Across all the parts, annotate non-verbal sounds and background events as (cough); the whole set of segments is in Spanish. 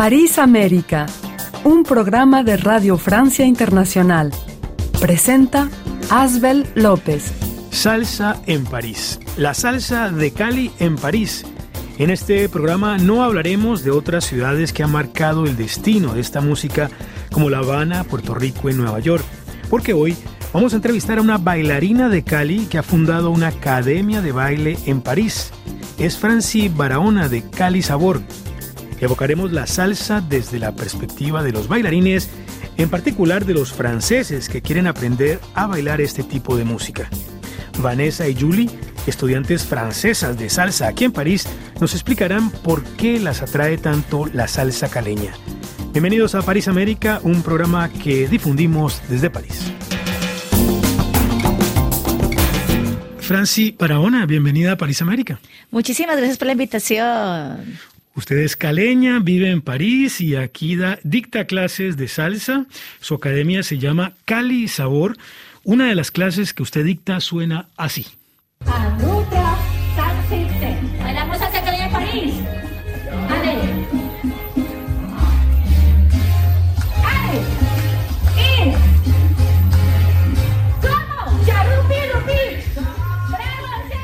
París América, un programa de Radio Francia Internacional. Presenta Asbel López. Salsa en París. La salsa de Cali en París. En este programa no hablaremos de otras ciudades que han marcado el destino de esta música como La Habana, Puerto Rico y Nueva York, porque hoy vamos a entrevistar a una bailarina de Cali que ha fundado una academia de baile en París. Es Franci Barahona de Cali Sabor Evocaremos la salsa desde la perspectiva de los bailarines, en particular de los franceses que quieren aprender a bailar este tipo de música. Vanessa y Julie, estudiantes francesas de salsa aquí en París, nos explicarán por qué las atrae tanto la salsa caleña. Bienvenidos a París América, un programa que difundimos desde París. Franci Paraona, bienvenida a París América. Muchísimas gracias por la invitación. Usted es caleña, vive en París y aquí da, dicta clases de salsa. Su academia se llama Cali Sabor. Una de las clases que usted dicta suena así.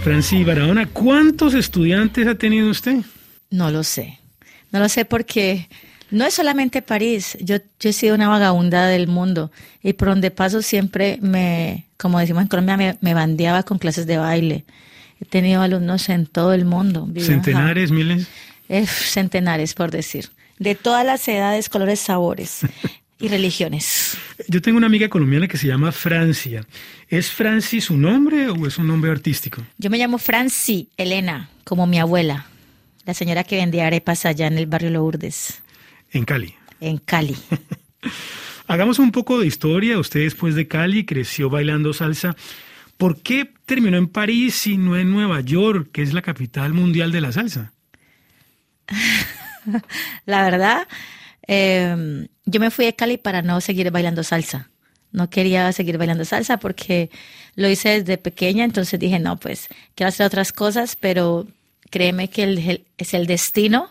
Franci Barahona, ¿cuántos estudiantes ha tenido usted? No lo sé. No lo sé porque no es solamente París. Yo, yo he sido una vagabunda del mundo y por donde paso siempre me, como decimos en Colombia, me, bandeaba con clases de baile. He tenido alumnos en todo el mundo. ¿Centenares, miles? centenares, por decir. De todas las edades, colores, sabores (laughs) y religiones. Yo tengo una amiga colombiana que se llama Francia. ¿Es Franci su nombre o es un nombre artístico? Yo me llamo Franci Elena, como mi abuela la señora que vendía arepas allá en el barrio Lourdes. En Cali. En Cali. (laughs) Hagamos un poco de historia. Usted después de Cali creció bailando salsa. ¿Por qué terminó en París y no en Nueva York, que es la capital mundial de la salsa? (laughs) la verdad, em, yo me fui de Cali para no seguir bailando salsa. No quería seguir bailando salsa porque lo hice desde pequeña, entonces dije, no, pues quiero hacer otras cosas, pero créeme que es el destino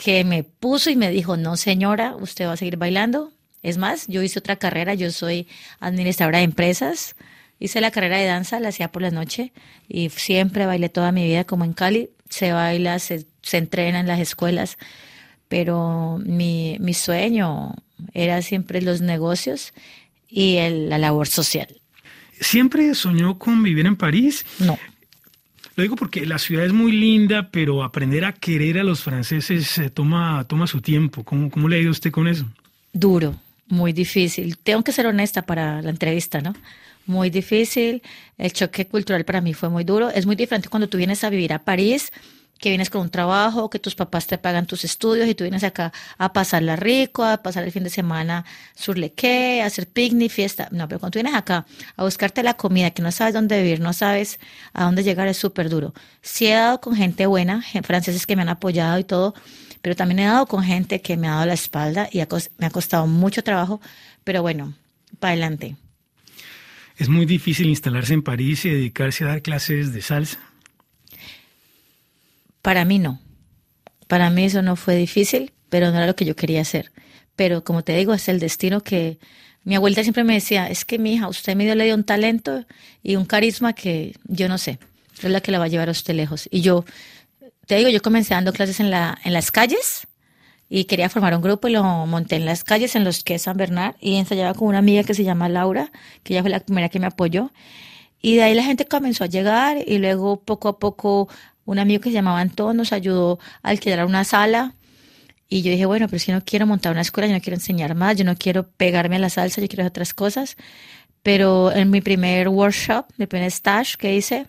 que me puso y me dijo, no señora, usted va a seguir bailando. Es más, yo hice otra carrera, yo soy administradora de empresas, hice la carrera de danza, la hacía por la noche y siempre bailé toda mi vida como en Cali, se baila, se, entrena en las escuelas, pero mi, mi sueño era siempre los negocios y la labor social. ¿Siempre soñó con vivir en París? No. Lo digo porque la ciudad es muy linda, pero aprender a querer a los franceses eh, toma, toma su tiempo. ¿Cómo, ¿Cómo le ha ido usted con eso? Duro, muy difícil. Tengo que ser honesta para la entrevista, ¿no? Muy difícil. El choque cultural para mí fue muy duro. Es muy diferente cuando tú vienes a vivir a París que vienes con un trabajo, que tus papás te pagan tus estudios y tú vienes acá a pasarla rico, a pasar el fin de semana surlequé, a hacer picnic, fiesta. No, pero cuando tú vienes acá a buscarte la comida, que no sabes dónde vivir, no sabes a dónde llegar, es súper duro. Sí he dado con gente buena, franceses que me han apoyado y todo, pero también he dado con gente que me ha dado la espalda y me ha costado mucho trabajo, pero bueno, para adelante. Es muy difícil instalarse en París y dedicarse a dar clases de salsa. Para mí no. Para mí eso no fue difícil, pero no era lo que yo quería hacer. Pero como te digo, es el destino que mi abuelita siempre me decía, es que mi hija, usted me dio, le dio un talento y un carisma que yo no sé, es la que la va a llevar a usted lejos. Y yo, te digo, yo comencé dando clases en, la, en las calles y quería formar un grupo y lo monté en las calles en los que es San Bernard y ensayaba con una amiga que se llama Laura, que ella fue la primera que me apoyó. Y de ahí la gente comenzó a llegar y luego poco a poco un amigo que se llamaba Antón nos ayudó a alquilar una sala. Y yo dije, bueno, pero si no quiero montar una escuela, yo no quiero enseñar más, yo no quiero pegarme a la salsa, yo quiero hacer otras cosas. Pero en mi primer workshop, mi primer stage que hice,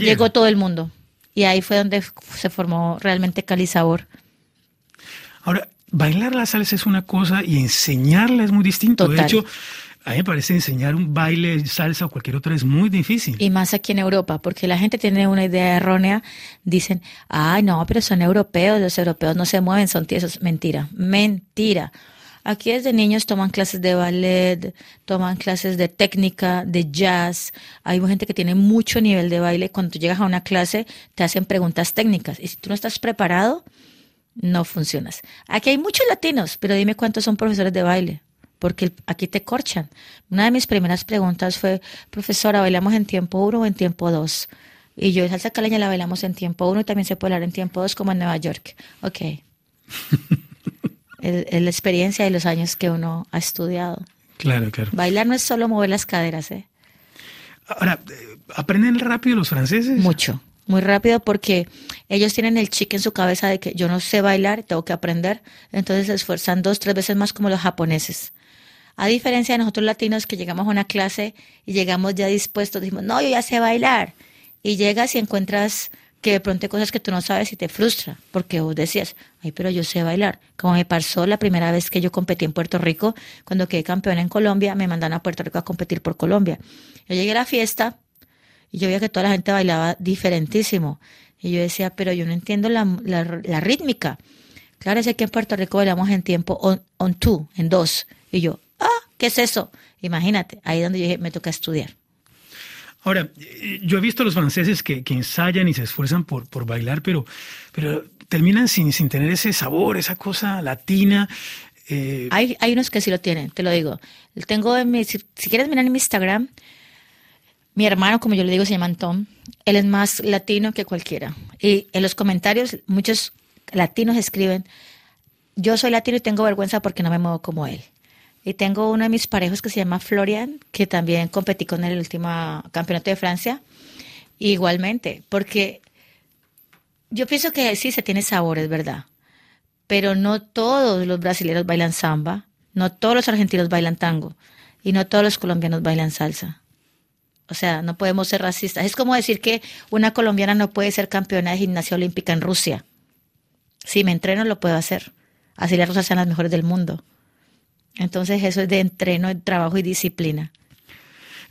llegó todo el mundo. Y ahí fue donde se formó realmente Cali Sabor. Ahora, bailar la salsa es una cosa y enseñarla es muy distinto. De hecho, a mí me parece enseñar un baile, salsa o cualquier otra es muy difícil. Y más aquí en Europa, porque la gente tiene una idea errónea. Dicen, ay, no, pero son europeos, los europeos no se mueven, son tiesos. Mentira, mentira. Aquí desde niños toman clases de ballet, toman clases de técnica, de jazz. Hay gente que tiene mucho nivel de baile. Cuando tú llegas a una clase, te hacen preguntas técnicas. Y si tú no estás preparado, no funcionas. Aquí hay muchos latinos, pero dime cuántos son profesores de baile, porque aquí te corchan. Una de mis primeras preguntas fue, profesora, ¿bailamos en tiempo uno o en tiempo dos? Y yo, salsa caleña la bailamos en tiempo uno y también se puede bailar en tiempo dos como en Nueva York. Ok. (laughs) es la experiencia de los años que uno ha estudiado. Claro, claro. Bailar no es solo mover las caderas, ¿eh? Ahora, ¿aprenden rápido los franceses? Mucho muy rápido porque ellos tienen el chique en su cabeza de que yo no sé bailar, tengo que aprender, entonces se esfuerzan dos, tres veces más como los japoneses. A diferencia de nosotros latinos que llegamos a una clase y llegamos ya dispuestos, decimos, no, yo ya sé bailar. Y llegas y encuentras que de pronto hay cosas que tú no sabes y te frustra, porque vos decías, ay, pero yo sé bailar. Como me pasó la primera vez que yo competí en Puerto Rico, cuando quedé campeona en Colombia, me mandan a Puerto Rico a competir por Colombia. Yo llegué a la fiesta, y yo veía que toda la gente bailaba diferentísimo. Y yo decía, pero yo no entiendo la, la, rítmica. Claro, es que en Puerto Rico bailamos en tiempo on, on two, en dos. Y yo, ¿qué es eso? Imagínate, ahí donde yo dije, me toca estudiar. Ahora, yo he visto a los franceses que, que ensayan y se esfuerzan por, por bailar, pero, pero terminan sin, sin tener ese sabor, esa cosa latina. Eh. Hay, hay unos que sí lo tienen, te lo digo. Tengo en mi, si, si quieres mirar en mi Instagram, mi hermano, como yo le digo, se llama Antón. Él es más latino que cualquiera. Y en los comentarios muchos latinos escriben, yo soy latino y tengo vergüenza porque no me muevo como él. Y tengo uno de mis parejos que se llama Florian, que también competí con el último campeonato de Francia. Igualmente, porque yo pienso que sí se tiene sabores, ¿verdad? Pero no todos los brasileños bailan samba, no todos los argentinos bailan tango y no todos los colombianos bailan salsa. O sea, no podemos ser racistas. Es como decir que una colombiana no puede ser campeona de gimnasia olímpica en Rusia. Si me entreno, lo puedo hacer. Así las rusas sean las mejores del mundo. Entonces, eso es de entreno, trabajo y disciplina.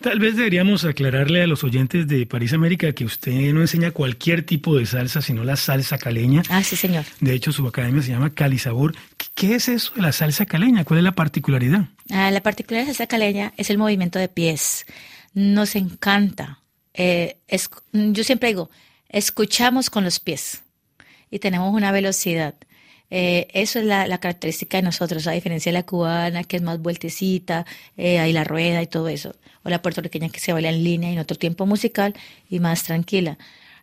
Tal vez deberíamos aclararle a los oyentes de París América que usted no enseña cualquier tipo de salsa, sino la salsa caleña. Ah, sí, señor. De hecho, su academia se llama Cali Sabor. ¿Qué es eso de la salsa caleña? ¿Cuál es la particularidad? Ah, la particularidad de la salsa caleña es el movimiento de pies nos encanta. Eh, yo siempre digo, escuchamos con los pies y tenemos una velocidad. Eh, eso es la, característica de nosotros, a diferencia de la cubana, que es más vueltecita, eh, hay la rueda y todo eso, o la puertorriqueña que se baila en línea y en otro tiempo musical y más tranquila.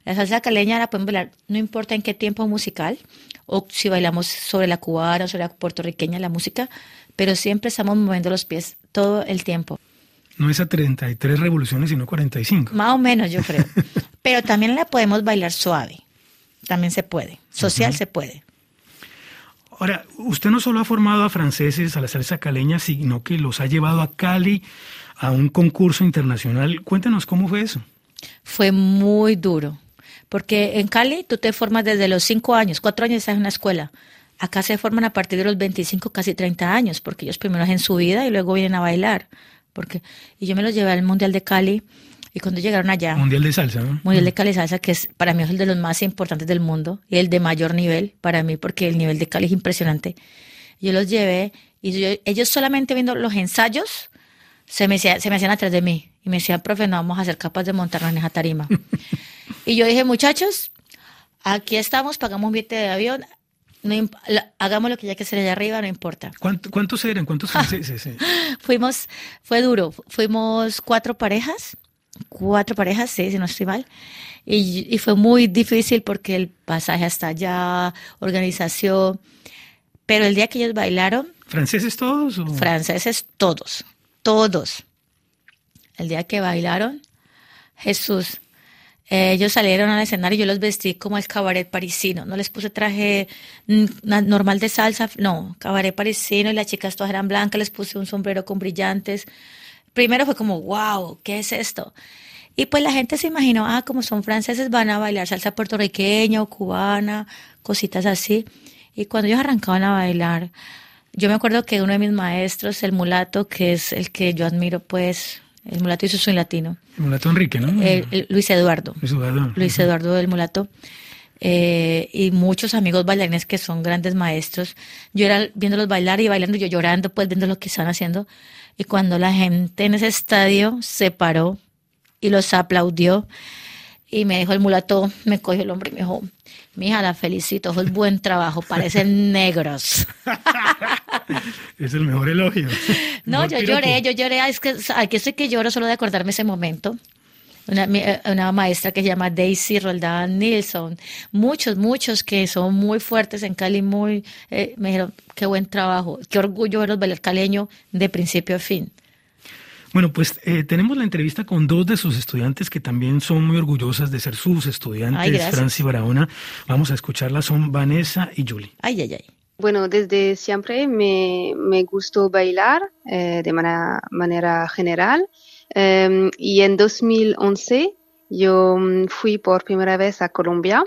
La salsa caleña la pueden bailar, no importa en qué tiempo musical, o si bailamos sobre la cubana o sobre la puertorriqueña, la música, pero siempre estamos moviendo los pies todo el tiempo. No es a 33 revoluciones, sino 45. Más o menos, yo creo. (laughs) Pero también la podemos bailar suave. También se puede. Social se puede. Ahora, usted no solo ha formado a franceses a la salsa caleña, sino que los ha llevado a Cali a un concurso internacional. Cuéntanos cómo fue eso. Fue muy duro, porque en Cali tú te formas desde los 5 años, 4 años estás en una escuela. Acá se forman a partir de los 25, casi 30 años, porque ellos primero hacen su vida y luego vienen a bailar porque y yo me los llevé al Mundial de Cali y cuando llegaron allá Mundial de salsa ¿no? Mundial de Cali salsa que es para mí es el de los más importantes del mundo y el de mayor nivel para mí porque el nivel de Cali es impresionante yo los llevé y ellos solamente viendo los ensayos se me, se me hacían atrás de mí y me decían profe no vamos a ser capaces de montarnos en esa tarima (laughs) y yo dije muchachos aquí estamos pagamos un billete de avión no, hagamos lo que ya que se allá arriba, no importa. ¿Cuántos eran? ¿Cuántos (laughs) franceses? Fuimos, fue duro. Fuimos cuatro parejas, cuatro parejas, sí, si no estoy mal. Y, fue muy difícil porque el pasaje hasta allá, organización. Pero el día que ellos bailaron. ¿Franceses todos? Franceses todos, todos. El día que bailaron, Jesús, eh, ellos salieron al escenario y yo los vestí como el cabaret parisino. No les puse traje normal de salsa, no, cabaret parisino y las chicas todas eran blancas, les puse un sombrero con brillantes. Primero fue como, wow, ¿qué es esto? Y pues la gente se imaginó, ah, como son franceses van a bailar salsa puertorriqueña o cubana, cositas así. Y cuando ellos arrancaban a bailar, yo me acuerdo que uno de mis maestros, el mulato, que es el que yo admiro pues el mulato hizo soy latino. El mulato Enrique, ¿no? Luis Eduardo. Luis Eduardo. Luis Eduardo del mulato. Eh, y muchos amigos bailarines que son grandes maestros. Yo era viéndolos bailar y bailando, yo llorando, pues viendo lo que están haciendo. Y cuando la gente en ese estadio se paró y los aplaudió, Y me dijo el mulato, me cogió el hombre y me dijo, mija, la felicito, es buen trabajo, parecen (laughs) negros. es el mejor elogio. (laughs) No, yo lloré, yo lloré, es que aquí estoy que lloro solo de acordarme ese momento. Una, eh, una, maestra que se llama Daisy Roldán Nilsson, muchos, muchos que son muy fuertes en Cali, muy, eh, me dijeron, qué buen trabajo, qué orgullo ver los caleño de principio a fin. Bueno, pues eh, tenemos la entrevista con dos de sus estudiantes que también son muy orgullosas de ser sus estudiantes, Franci Barahona. Vamos a escucharlas, son Vanessa y Julie. Ay, ay, ay. Bueno, desde siempre me, me gustó bailar eh, de manera, manera general em, y en 2011 yo mm, fui por primera vez a Colombia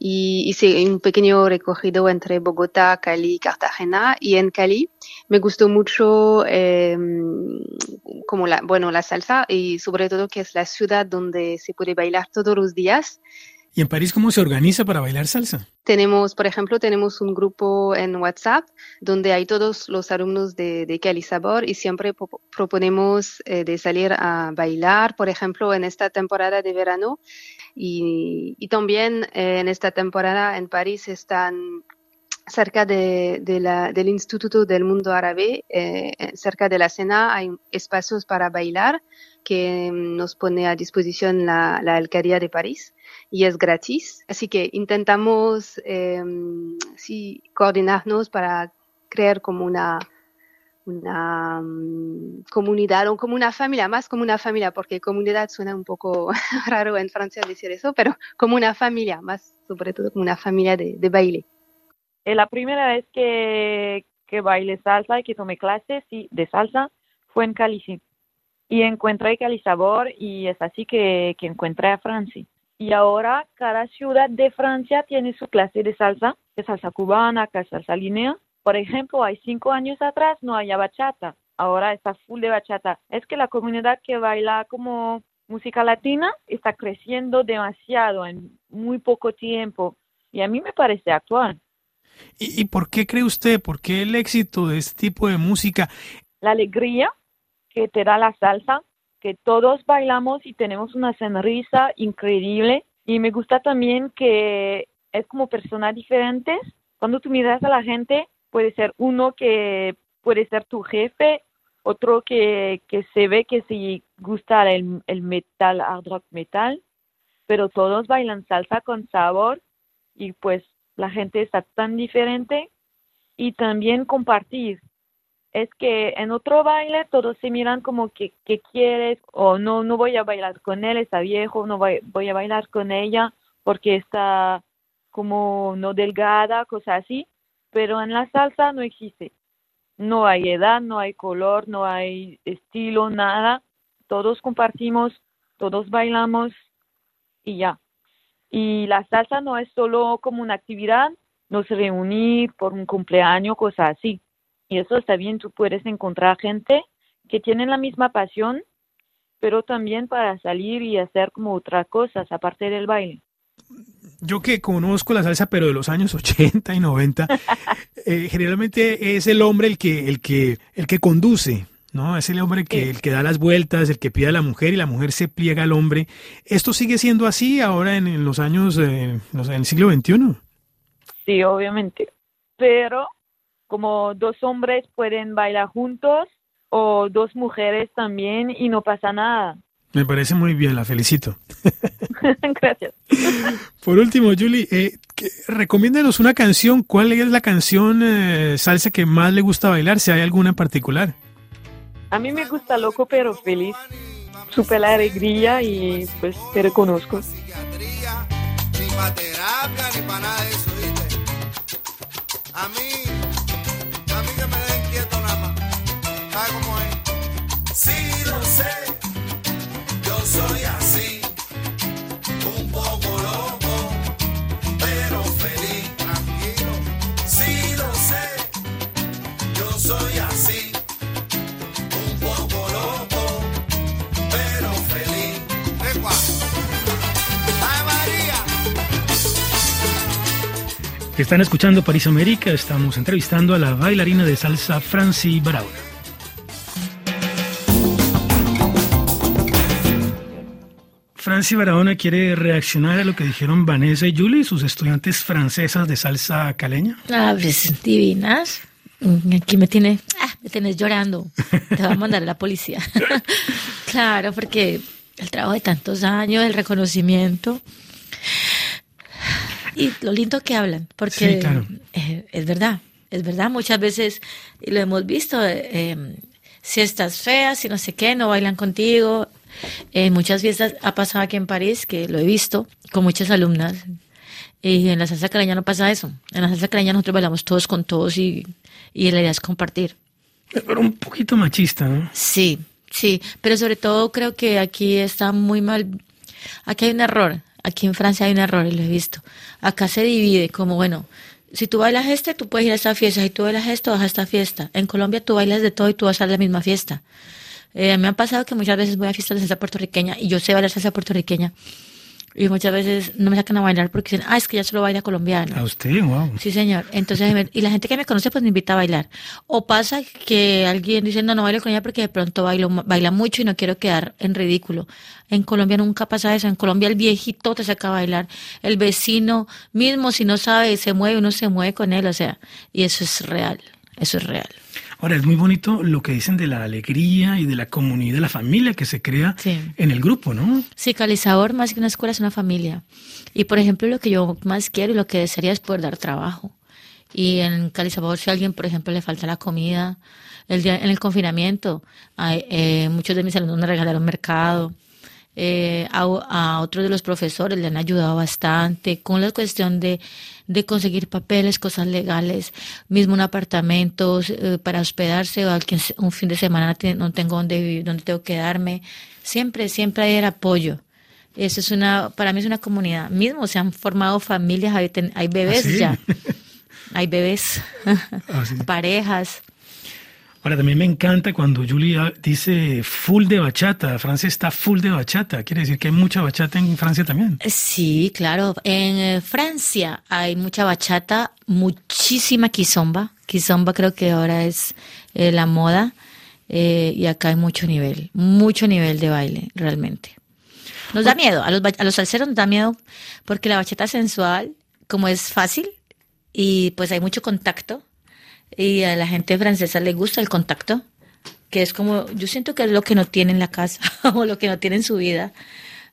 y hice un pequeño recorrido entre Bogotá, Cali Cartagena. Y en Cali me gustó mucho eh, como la, bueno, la salsa y sobre todo que es la ciudad donde se puede bailar todos los días. ¿Y en París cómo se organiza para bailar salsa? Tenemos, por ejemplo, tenemos un grupo en WhatsApp donde hay todos los alumnos de, de Cali Sabor y siempre proponemos eh, de salir a bailar. Por ejemplo, en esta temporada de verano y, también eh, en esta temporada en París están cerca de, del Instituto del Mundo Árabe, eh, cerca de la cena, hay espacios para bailar que nos pone a disposición la, alcaldía de París y es gratis. Así que intentamos em, sí, coordinarnos para crear como una, um, comunidad o como una familia, más como una familia, porque comunidad suena un poco (laughs) raro en Francia decir eso, pero como una familia, más sobre todo como una familia de, de baile. Eh, la primera vez que, que bailé salsa y que tomé clases de salsa fue en Cali. Y encontré Cali Sabor y es así que, que encontré a Francia. Y ahora cada ciudad de Francia tiene su clase de salsa, que salsa cubana, que salsa linea por ejemplo, hay cinco años atrás no había bachata, ahora está full de bachata. Es que la comunidad que baila como música latina está creciendo demasiado en muy poco tiempo y a mí me parece actual. ¿Y, por qué cree usted, por qué el éxito de este tipo de música? La alegría que te da la salsa, que todos bailamos y tenemos una sonrisa increíble y me gusta también que es como personas diferentes. Cuando tú miras a la gente, puede ser uno que puede ser tu jefe, otro que, que se ve que si gusta el, el metal, hard rock metal, pero todos bailan salsa con sabor y pues la gente está tan diferente y también compartir. Es que en otro baile todos se miran como que, que quieres o no, no voy a bailar con él, está viejo, no voy, voy a bailar con ella porque está como no delgada, cosas así pero en la salsa no existe. No hay edad, no hay color, no hay estilo, nada. Todos compartimos, todos bailamos y ya. Y la salsa no es solo como una actividad, nos reunir por un cumpleaños, cosas así. Y eso está bien, tú puedes encontrar gente que tiene la misma pasión, pero también para salir y hacer como otras cosas aparte del baile yo que conozco la salsa, pero de los años (laughs) 80 y 90, eh, generalmente es el hombre el que, el que, el que conduce, ¿no? Es el hombre que, el que da las vueltas, el que pide a la mujer y la mujer se pliega al hombre. ¿Esto sigue siendo así ahora en, los años, eh, en el siglo XXI? Sí, obviamente. Pero como dos hombres pueden bailar juntos o dos mujeres también y no pasa nada. (laughs) Me parece muy bien, la felicito. Gracias. (laughs) Por último, Julie, eh, recomiéndanos una canción. ¿Cuál es la canción eh, salsa que más le gusta bailar? Si hay alguna en particular. A mí me gusta Loco pero Feliz. Supe la alegría y pues te reconozco. A mí, Están escuchando París América, estamos entrevistando a la bailarina de salsa Franci Barahona. Franci Barahona quiere reaccionar a lo que dijeron Vanessa y Julie, sus estudiantes francesas de salsa caleña. Ah, pues divinas. Aquí me tiene, ah, me tienes llorando. Te va a mandar a la policía. (laughs) claro, porque el trabajo de tantos años, el reconocimiento y lo lindo que hablan, porque eh, es verdad, es verdad. Muchas veces, y lo hemos visto, eh, em, si estás fea, si no sé qué, no bailan contigo. En muchas fiestas ha pasado aquí en París, que lo he visto, con muchas alumnas. Y en la salsa caleña no pasa eso. En la salsa caleña nosotros bailamos todos con todos y y la idea es compartir. Pero un poquito machista, ¿no? Sí, sí, pero sobre todo creo que aquí está muy mal, aquí hay un error, aquí en Francia hay un error y lo he visto. Acá se divide como, bueno, si tú bailas este, tú puedes ir a esta fiesta, si tú bailas esto, vas a esta fiesta. En Colombia tú bailas de todo y tú vas a la misma fiesta. Eh, me ha pasado que muchas veces voy a fiestas de salsa puertorriqueña y yo sé bailar salsa puertorriqueña y muchas veces no me sacan a bailar porque dicen, ah, es que ya solo baila colombiano. ¿A usted? Wow. Sí, señor. Entonces, y la gente que me conoce, pues me invita a bailar. O pasa que alguien dice, no, no bailo con ella porque de pronto bailo, baila mucho y no quiero quedar en ridículo. En Colombia nunca pasa eso. En Colombia el viejito te saca a bailar. El vecino mismo, si no sabe, se mueve, uno se mueve con él. O sea, y eso es real. Eso es real. Ahora, es muy bonito lo que dicen de la alegría y de la comunidad, de la familia que se crea en el grupo, ¿no? Sí, Calizador, más que una escuela, es una familia. Y, por ejemplo, lo que yo más quiero y lo que desearía es poder dar trabajo. Y en Calizador, si a alguien, por ejemplo, le falta la comida, el día, en el confinamiento, eh, muchos de mis alumnos me regalaron mercado. Eh, a, otros de los profesores le han ayudado bastante con la cuestión de, de conseguir papeles, cosas legales, mismo un apartamento eh, para hospedarse o alguien un fin de semana no tengo donde vivir, donde tengo que quedarme. Siempre, siempre hay el apoyo. Eso es una, para mí es una comunidad. Mismo se han formado familias, hay, (laughs) hay bebés ¿Ah, ya. Hay bebés, ah, parejas. Ahora, también me encanta cuando Julia dice full de bachata. Francia está full de bachata. Quiere decir que hay mucha bachata en Francia también. Sí, claro. En eh, Francia hay mucha bachata, muchísima kizomba. Kizomba creo que ahora es eh, la moda. Eh, y acá hay mucho nivel, mucho nivel de baile, realmente. Nos da miedo, a los, a los salseros nos da miedo porque la bachata sensual, como es fácil y pues hay mucho contacto, y a la gente francesa le gusta el contacto, que es como, yo siento que es lo que no tiene en la casa (laughs) o lo que no tiene en su vida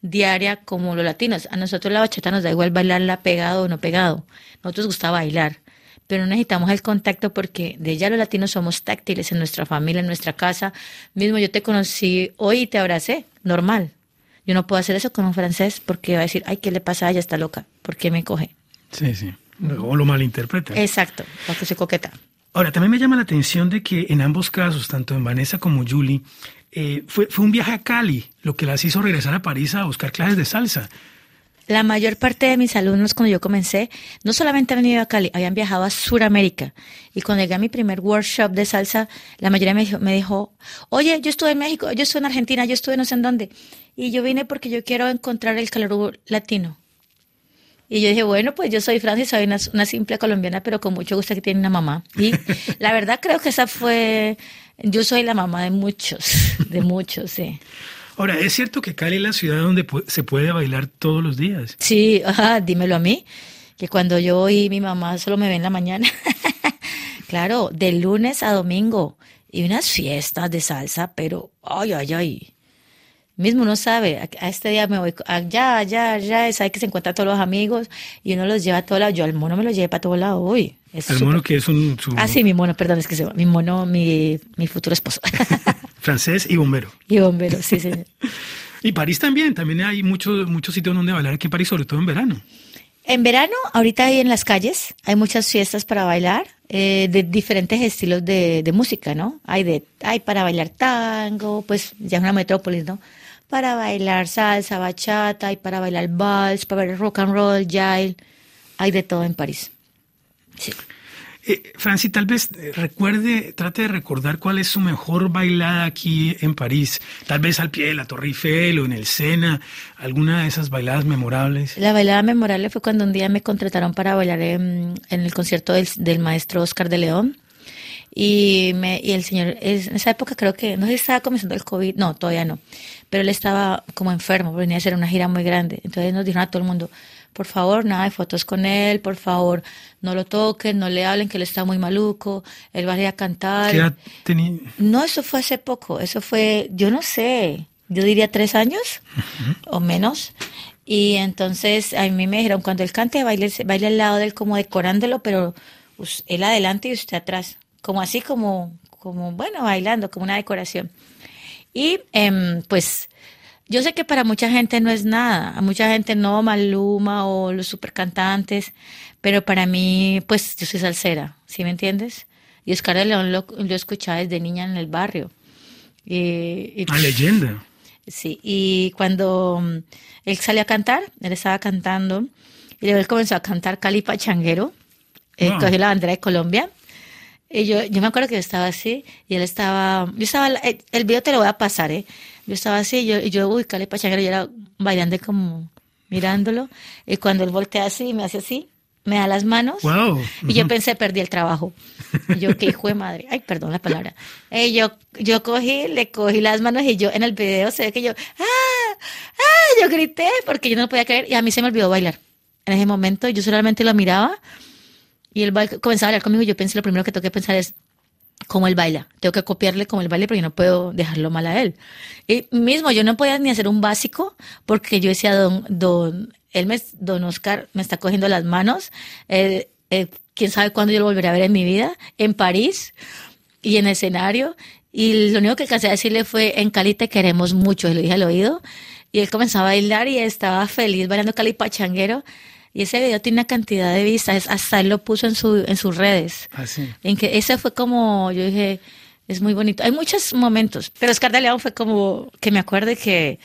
diaria como los latinos. A nosotros la bachata nos da igual bailarla pegado o no pegado. Nosotros gusta bailar, pero necesitamos el contacto porque de ya los latinos somos táctiles en nuestra familia, en nuestra casa. Mismo yo te conocí hoy y te abracé, normal. Yo no puedo hacer eso con un francés porque va a decir, ay, ¿qué le pasa a ella? Está loca. ¿Por qué me coge? Sí, sí. O lo malinterpreta. Exacto, porque se coqueta. Ahora, también me llama la atención de que en ambos casos, tanto en Vanessa como Julie, eh, fue, fue un viaje a Cali lo que las hizo regresar a París a buscar clases de salsa. La mayor parte de mis alumnos cuando yo comencé, no solamente han venido a Cali, habían viajado a Sudamérica. Y cuando llegué a mi primer workshop de salsa, la mayoría me dijo, me dijo, oye, yo estuve en México, yo estuve en Argentina, yo estuve no sé en dónde. Y yo vine porque yo quiero encontrar el calor latino. Y yo dije, bueno, pues yo soy Francis, soy una, simple colombiana, pero con mucho gusto que tiene una mamá. Y (laughs) la verdad creo que esa fue, yo soy la mamá de muchos, de muchos, sí. Ahora, ¿es cierto que Cali es la ciudad donde se puede bailar todos los días? Sí, dímelo a mí, que cuando yo y mi mamá solo me ven en la mañana. (laughs) claro, de lunes a domingo. Y unas fiestas de salsa, pero, ay, ay, ay mismo uno sabe, a, este día me voy allá, allá, allá, sabe que se encuentra todos los amigos y uno los lleva a todos lados. Yo al mono me lo llevé para todos lados hoy. El mono que es un... Ah, sí, mi mono, perdón, es que se va. Mi mono, mi, mi futuro esposo. (laughs) Francés y bombero. Y bombero, sí, señor. (laughs) y París también, también hay muchos muchos sitios donde bailar aquí en París, sobre todo en verano. En verano, ahorita hay en las calles, hay muchas fiestas para bailar, eh, de diferentes estilos de, música, ¿no? Hay de, hay para bailar tango, pues ya es una metrópolis, ¿no? para bailar salsa, bachata, y para bailar vals, para bailar rock and roll, jail. Hay de todo en París. Sí. Eh, Franci, tal vez eh, recuerde, trate de recordar cuál es su mejor bailada aquí en París. Tal vez al pie de la Torre Eiffel o en el Sena, alguna de esas bailadas memorables. La bailada memorable fue cuando un día me contrataron para bailar en, el concierto del, maestro Oscar de León Y, me, y el señor, en esa época creo que, no sé si estaba comenzando el COVID, no, todavía no, pero él estaba como enfermo, venía a hacer una gira muy grande. Entonces nos dijeron a todo el mundo, por favor, nada de fotos con él, por favor, no lo toquen, no le hablen, que él está muy maluco, él va a ir a cantar. ¿Qué edad tenía? No, eso fue hace poco, eso fue, yo no sé, yo diría tres años o menos. Y entonces a mí me dijeron, cuando él cante, baile, baile al lado de él como decorándolo, pero pues, él adelante y usted atrás, como así como, como bueno, bailando, como una decoración. Y em, pues yo sé que para mucha gente no es nada, a mucha gente no, Maluma o los super cantantes, pero para mí, pues yo soy salsera, ¿sí me entiendes? Y Oscar de León lo, lo escuchaba desde niña en el barrio. Y, y, Una leyenda. Sí, y cuando mm, él salió a cantar, él estaba cantando, y luego él comenzó a cantar Cali Pachanguero, él Wow. cogió la bandera de Colombia, y yo, yo me acuerdo que yo estaba así, y él estaba, yo estaba, el, el video te lo voy a pasar, ¿eh? Yo estaba así, yo, y yo uy, Cali Pachanguero, yo era bailando como mirándolo, y cuando él voltea así, me hace así, me da las manos, Wow. y yo pensé, perdí el trabajo. Y yo, qué hijo de madre. Ay, perdón la palabra. Y yo, yo cogí, le cogí las manos y yo en el video se ve que yo, ¡ah! ¡ah! Yo grité porque yo no podía creer y a mí se me olvidó bailar. En ese momento yo solamente lo miraba y él ba- comenzaba a bailar conmigo y yo pensé, lo primero que tengo que pensar es, cómo él baila. Tengo que copiarle como él baila, yo no puedo dejarlo mal a él. Y mismo, yo no podía ni hacer un básico porque yo decía, don, don, él me, don Oscar me está cogiendo las manos. eh, quién sabe cuándo yo lo volveré a ver en mi vida, en París y en escenario. Y lo único que alcancé a decirle fue, en Cali te queremos mucho, y lo dije al oído. Y él comenzaba a bailar y estaba feliz bailando Cali Pachanguero. Y ese video tiene una cantidad de vistas, hasta él lo puso en, su, en sus redes. Así. En que ese fue como, yo dije, es muy bonito. Hay muchos momentos, pero Oscar de León fue como que me acuerde que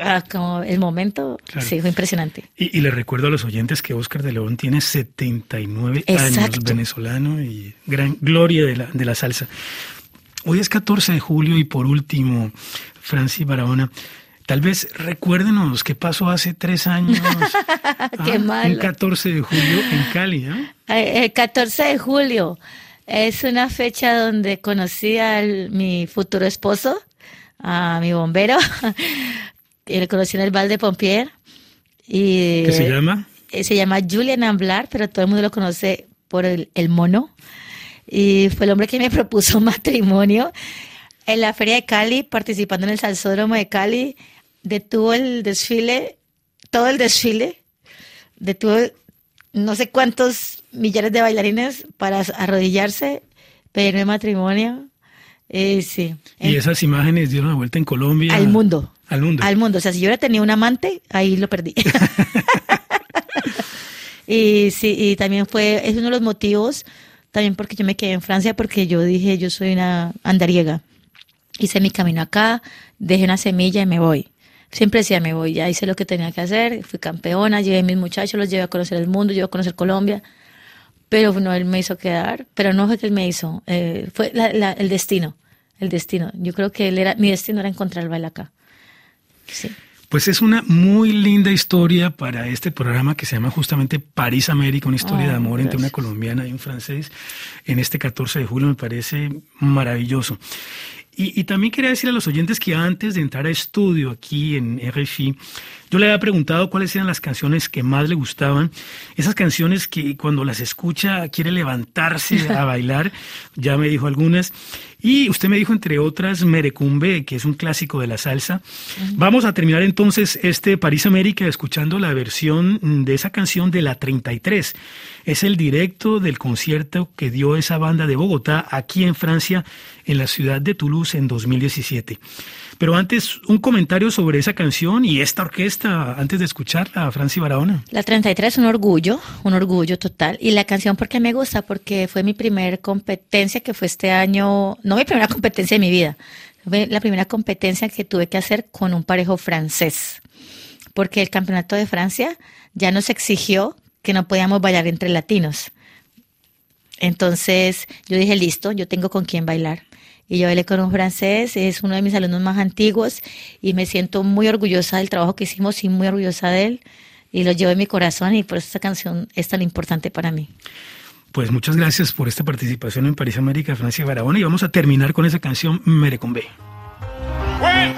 ah, como el momento, Claro. sí, fue impresionante. Y, y le recuerdo a los oyentes que Oscar de León tiene 79 años, Exacto. venezolano y gran gloria de la, de la salsa. Hoy es 14 de julio y por último, Francis Barahona, tal vez recuérdenos qué pasó hace tres años. (laughs) Qué Ah, malo. Un 14 de julio en Cali, ¿no? Eh, El 14 de julio es una fecha donde conocí a mi futuro esposo, a mi bombero. (laughs) le conocí en el Val de Pompier. Y, ¿Qué se llama? eh, se llama Julian Amblar, pero todo el mundo lo conoce por el, el mono. Y fue el hombre que me (laughs) propuso matrimonio en la Feria de Cali, participando en el Salsódromo de Cali. Detuvo el desfile, todo el desfile, detuvo no sé cuántos millares de bailarines para arrodillarse, pedirme matrimonio. Eh, sí. Y esas imágenes dieron la vuelta en Colombia. Al mundo. Al mundo. Al mundo. O sea, si yo hubiera tenido un amante, ahí lo perdí. (laughs) y sí, y también fue, es uno de los motivos, también porque yo me quedé en Francia, porque yo dije, yo soy una andariega. Hice mi camino acá, dejé una semilla y me voy. Siempre decía, me voy, ya hice lo que tenía que hacer, fui campeona, llevé a mis muchachos, los llevé a conocer el mundo, llevé a conocer Colombia. Pero no, él me hizo quedar, pero no fue que él me hizo, eh, fue la- la- el destino, el destino. Yo creo que él era, mi destino era encontrar el baile acá. Sí. Pues es una muy linda historia para este programa que se llama justamente París América, una historia Ay, de amor entre una gracias. colombiana y un francés en este 14 de julio, me parece maravilloso. Y, y también quería decir a los oyentes que antes de entrar a estudio aquí en RFI, yo le había preguntado cuáles eran las canciones que más le gustaban, esas canciones que cuando las escucha quiere levantarse a (laughs) bailar, ya me dijo algunas, y usted me dijo entre otras Merecumbe, que es un clásico de la salsa. Vamos a terminar entonces este París América escuchando la versión de esa canción de la 33. Es el directo del concierto que dio esa banda de Bogotá aquí en Francia, en la ciudad de Toulouse en 2017. Pero antes, un comentario sobre esa canción y esta orquesta, antes de escucharla, Franci Barahona. La 33 es un orgullo, un orgullo total. Y la canción, ¿por qué me gusta? Porque fue mi primer competencia, que fue este año, no mi primera (laughs) competencia de mi vida, fue la primera competencia que tuve que hacer con un parejo francés. Porque el campeonato de Francia ya nos exigió que no podíamos bailar entre latinos. Entonces yo dije, listo, yo tengo con quién bailar. Y yo bailé con un francés, es uno de mis alumnos más antiguos y me siento muy orgullosa del trabajo que hicimos y muy orgullosa de él. Y lo llevo en mi corazón y por eso esta canción es tan importante para mí. Pues muchas gracias por esta participación en París América, Francia Barahona, y vamos a terminar con esa canción Merecombe. Well,